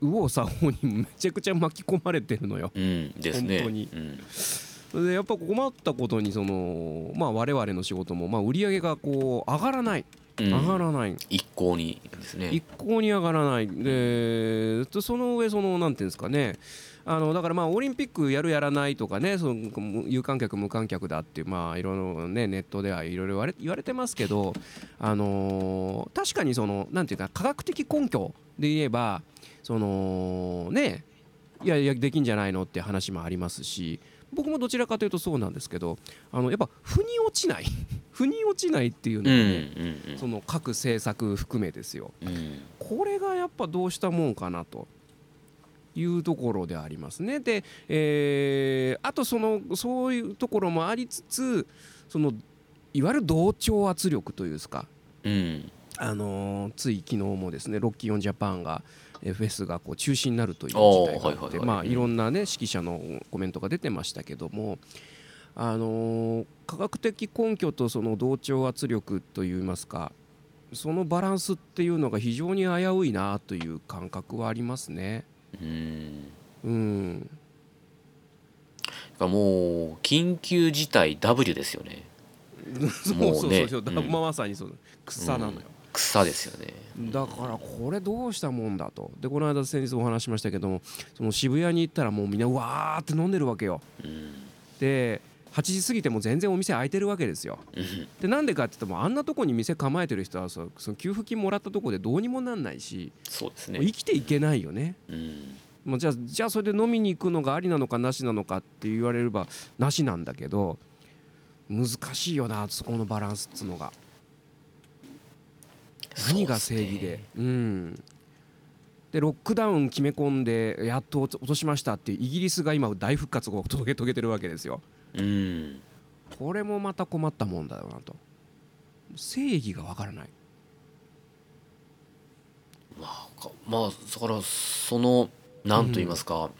右往左往にめちゃくちゃ巻き込まれてるのよ。うんですね。本当に。うん。でやっぱ困ったことにそのまあ我々の仕事もまあ売り上げがこう上がらない。うん上がらない、一向にですね。一向に上がらない。でその上そのなんていうんですかね。あのだからまあオリンピックやるやらないとかねその有観客無観客だってまあいろいろねネットではいろいろ言われ言われてますけどあのー確かにそのなんていうか科学的根拠で言えばそのねいやいやできんじゃないのって話もありますし僕もどちらかというとそうなんですけどあのやっぱ腑に落ちない。<laughs> 腑に落ちないっていうのうんうがね、ん。その各政策含めですよ。うん。うんこれがやっぱどうしたもんかなというところでありますね。で、えーあとそのそういうところもありつつそのいわゆる同調圧力というんですか、うん。あのーつい昨日もですねロッキング・オン・ジャパンがえーフェスがこう中止になるという事態があって、まあいろんなね識者のコメントが出てましたけども。あのー科学的根拠とその同調圧力といいますかそのバランスっていうのが非常に危ういなという感覚はありますね。うん。うん、もう緊急事態 W ですよね。<laughs> そうもうそうねそう。そう、うん。まあまさにそう。草なのよ、草ですよね。だからこれどうしたもんだと。でこの間先日お話ししましたけどもその渋谷に行ったらもうみんなうわーって飲んでるわけよ。うん。で8時過ぎても全然お店開いてるわけですよ。うん。でなんでかって言ってもあんなとこに店構えてる人はそその給付金もらったとこでどうにもなんないしそうですね。生きていけないよね。うん。もうじゃあじゃあそれで飲みに行くのがありなのかなしなのかって言われればなしなんだけど難しいよなそこのバランスっつうのが何が正義で。うん。でロックダウン決め込んでやっと落としましたっていうイギリスが今大復活を遂げ遂げてるわけですよ。うん。これもまた困ったもんだよなと。正義がわからない。まあかまあだからその何と言いますか、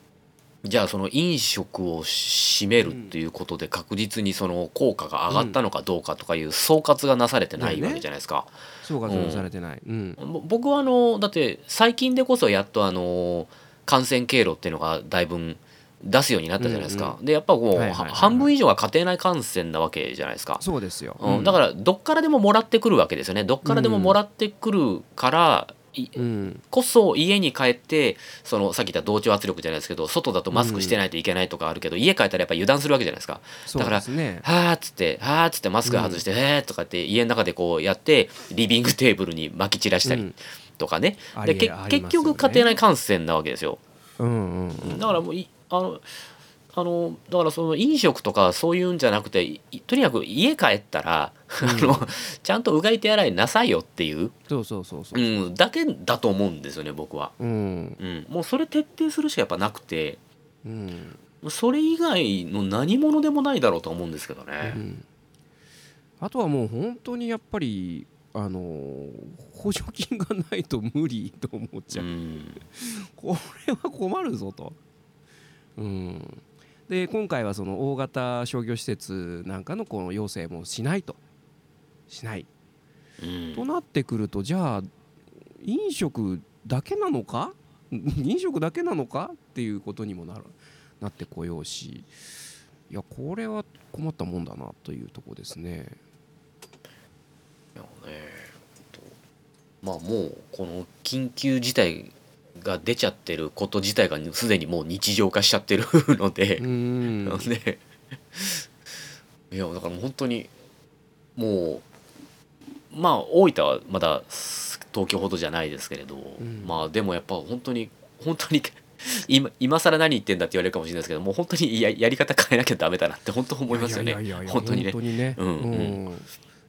じゃあその飲食を閉めるっていうことで確実にその効果が上がったのかどうかとかいう総括がなされてないわけじゃないですか。総括されてない、うん。ぼ僕はあのだって最近でこそやっとあの感染経路っていうのがだいぶ出すようになったじゃないですか。うんでやっぱこう、半分以上が家庭内感染なわけじゃないですか。そうですよ、うん、だからどっからでももらってくるわけですよね。どっからでももらってくるから、いうん。こそ家に帰ってそのさっき言った同調圧力じゃないですけど外だとマスクしてないといけないとかあるけど、家帰ったらやっぱ油断するわけじゃないですか。そうですね。はーっつってはーっつってマスク外して、へーとかって家の中でこうやってリビングテーブルに撒き散らしたりうんとかね、ありでけ結局家庭内感染なわけですよ。うんうんうん。だからもういあのあのだからその飲食とかそういうんじゃなくていとにかく家帰ったら、あの <laughs> ちゃんとうがい手洗いなさいよっていう、そうそうそうそう。うん、だけだと思うんですよね僕は。うん。うん、もうそれ徹底するしかやっぱなくて。うん。それ以外の何者でもないだろうとは思うんですけどうね。ん。あとはもう本当にやっぱりあのー補助金がないと無理と思っちゃう、うん。これは困るぞと。うん、で今回はその大型商業施設なんかのこの要請もしないと。しない。うん。となってくるとじゃあ飲食だけなのか？<laughs> 飲食だけなのかっていうことにもなるなってこようし。いやこれは困ったもんだなというところですね。いやねと。まあもうこの緊急事態が出ちゃってること自体がすでにもう日常化しちゃってるので。<laughs> いやだから本当にもうまあ大分はまだ東京ほどじゃないですけれど、ん。まあでもやっぱ本当に本当に今 <laughs> 今更何言ってんだって言われるかもしれないですけどもう本当にややり方変えなきゃダメだなって本当思いますよね。本当にね。うんうん。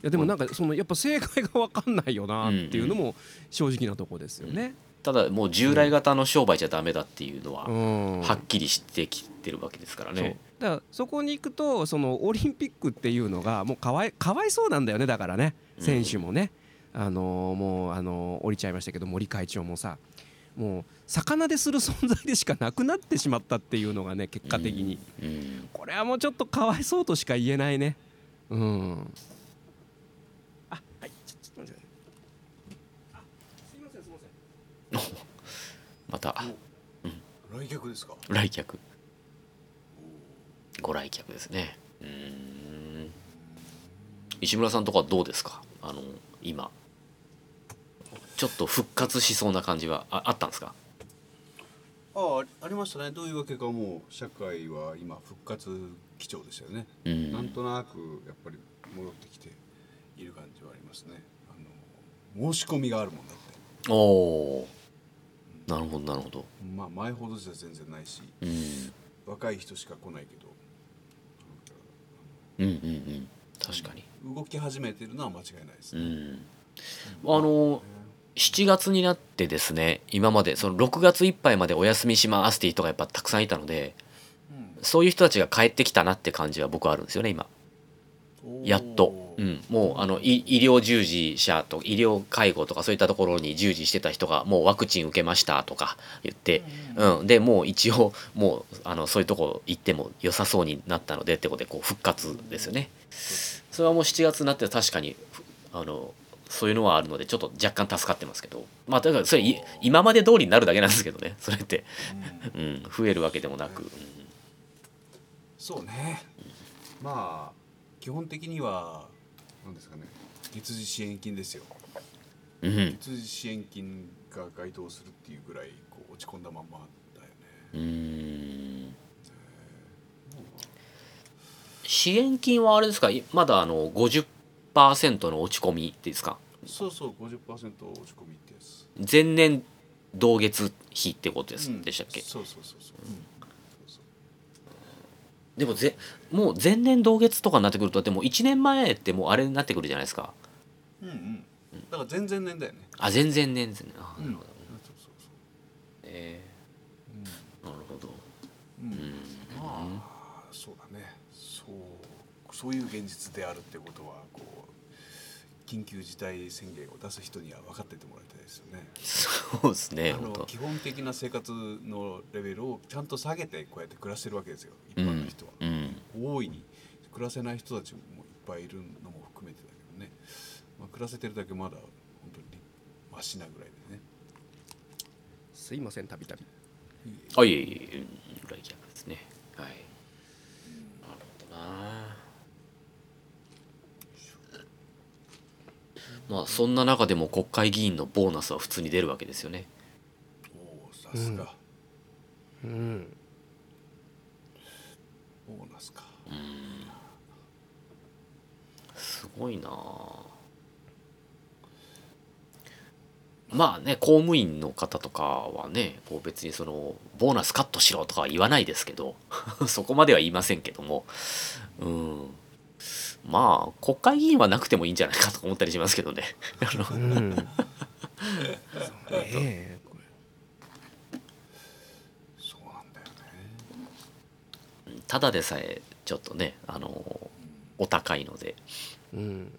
いやでもなんかそのやっぱ正解が分かんないよなっていうのも正直なとこですよね。ただもう従来型の商売じゃダメだっていうのはうん。はっきりしてきてるわけですからそう。ね。だからそこに行くとそのオリンピックっていうのがもうかわいかわいそうなんだよねだからね。うん。選手もね、あのーもうあのー降りちゃいましたけど森会長もさもう魚でする存在でしかなくなってしまったっていうのがね結果的に、うん。これはもうちょっとかわいそうとしか言えないね。うんあはいちょちょっと待ってくださいあすいませんすい <laughs> また。来客ですか？来客。ご来客ですね。うーん。石村さんとかはどうですか？あの今。ちょっと復活しそうな感じはああったんですか？ああありましたね。どういうわけかもう社会は今復活基調でしたよね、うん。なんとなくやっぱり戻ってきている感じはありますね。あの申し込みがあるもんだって。おおーなるほどなるほど。まあ前ほどじゃ全然ないしうん。若い人しか来ないけうんうんうん。確かに。ど動き始めてるのは間違いないですね、うん。あの7月になってですね今までその6月いっぱいまでお休みしますっていう人がやっぱたくさんいたのでそういう人たちが帰ってきたなって感じは僕はあるんですよね今。うんやっと。うん、もうあのい医療従事者と医療介護とかそういったところに従事してた人がもうワクチン受けましたとか言って、うん、でもう一応もうあのそういうとこ行っても良さそうになったのでってことでこう復活ですよね。それはもう7月になって確かにふあのそういうのはあるのでちょっと若干助かってますけど。まあだからそれい今まで通りになるだけなんですけどね <laughs> それって、うん。うん、増えるわけでもなく、うん。そうね。まあ基本的には何ですかね。月次支援金ですよ。うん。月次支援金が該当するっていうぐらいこう落ち込んだまんまだよね。うーん。支援金はあれですか？いまだあの50%の落ち込みっていうんですか？そうそう50%落ち込みってやつ。前年同月比ってことです、うん。でしたっけ？そうそうそうそう、うん。そうそうでもぜもう前年同月とかになってくるとでも1年前ってもうあれになってくるじゃないですか。うんうん。だから前々年だよね。あ全然年々あうん。なるほど、そうそうそえー。なるほど。ううん、うん。まあそうだね。そうそういう現実であるってことはこう緊急事態宣言を出す人には分かっててもらいたいですよね。そうですねあ本当。の基本的な生活のレベルをちゃんと下げてこうやって暮らしてるわけですよ一般の人は、うん。大いに暮らせない人たちもいっぱいいるのも含めてだけどね、まあ、暮らせてるだけまだ本当にマシなぐらいでね。すいませんたびたび。あいえいえいえ来客ですね。はい。なるほどなまあそんな中でも国会議員のボーナスは普通に出るわけですよね。おおさすが、うん。ボーナスか。すごいな。まあね公務員の方とかはねこう別にそのボーナスカットしろとかは言わないですけど <laughs> そこまでは言いませんけども。うんまあ国会議員はなくてもいいんじゃないかとか思ったりしますけどね。<laughs> あのうん。そうねこそうなんだよね。ただでさえちょっとねあのお高いので。れうん。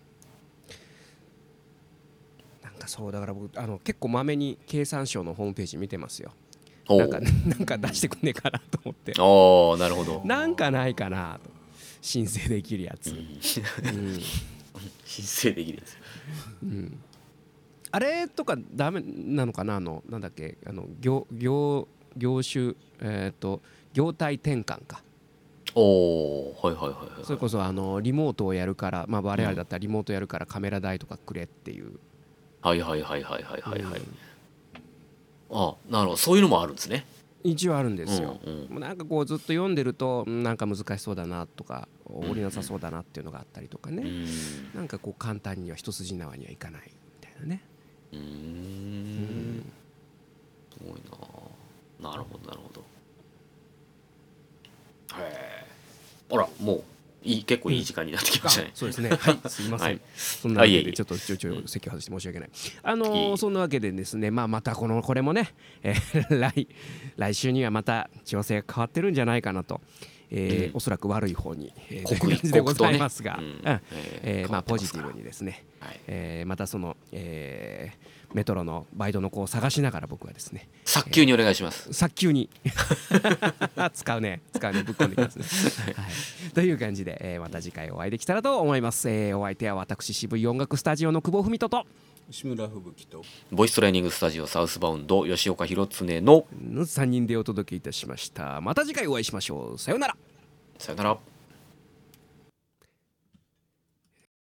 なんかそうだから僕あの結構まめに経産省のホームページ見てますよ。おなんかなんか出してくんねえかなと思って。おーなるほど。なんかないかなと申請できるやつ、うん。申請できるんですうん。あれとかダメなのかな？あのなんだっけ？あの業業業種えっ、と業態転換か。おおはいはいはいはいそれこそあのリモートをやるからまあ我々だったらリモートやるからカメラ代とかくれっていう。はいはいはいはいはいはいはい、うん。あなるほど。そういうのもあるんですね一応あるんですよ、うんうん。なんかこうずっと読んでるとうんなんか難しそうだなとか降りなさそうだなっていうのがあったりとかね、うん。なんかこう簡単には一筋縄にはいかないみたいなね、うーうん。んすごいな。なるほどなるほど。へえあらもういい結構いい時間になってきましたね。あ、そうですね。はいすいません、はい。そんなわけでちょっとちょいちょい席を外して申し訳ない。あのーそんなわけでですねまあまたこのこれもね、えー <laughs> 来来週にはまた調整が変わってるんじゃないかなと、えーうん。おそらく悪い方に、えーというでございますが、うん。うん。えまあ、ポジティブにですね、はい。えーまたその、えーメトロのバイトの子を探しながら僕はですね。早急にお願いします。早急に。<laughs> 使うね。使うね。ぶっ込んできますね、はい、という感じで、えーまた次回お会いできたらと思います、えーお相手は私渋い音楽スタジオの久保文人と。志村吹雪と。ボイストレーニングスタジオサウスバウンド吉岡弘恒の。3人でお届けいたしました。また次回お会いしましょう。さようなら。さよなら。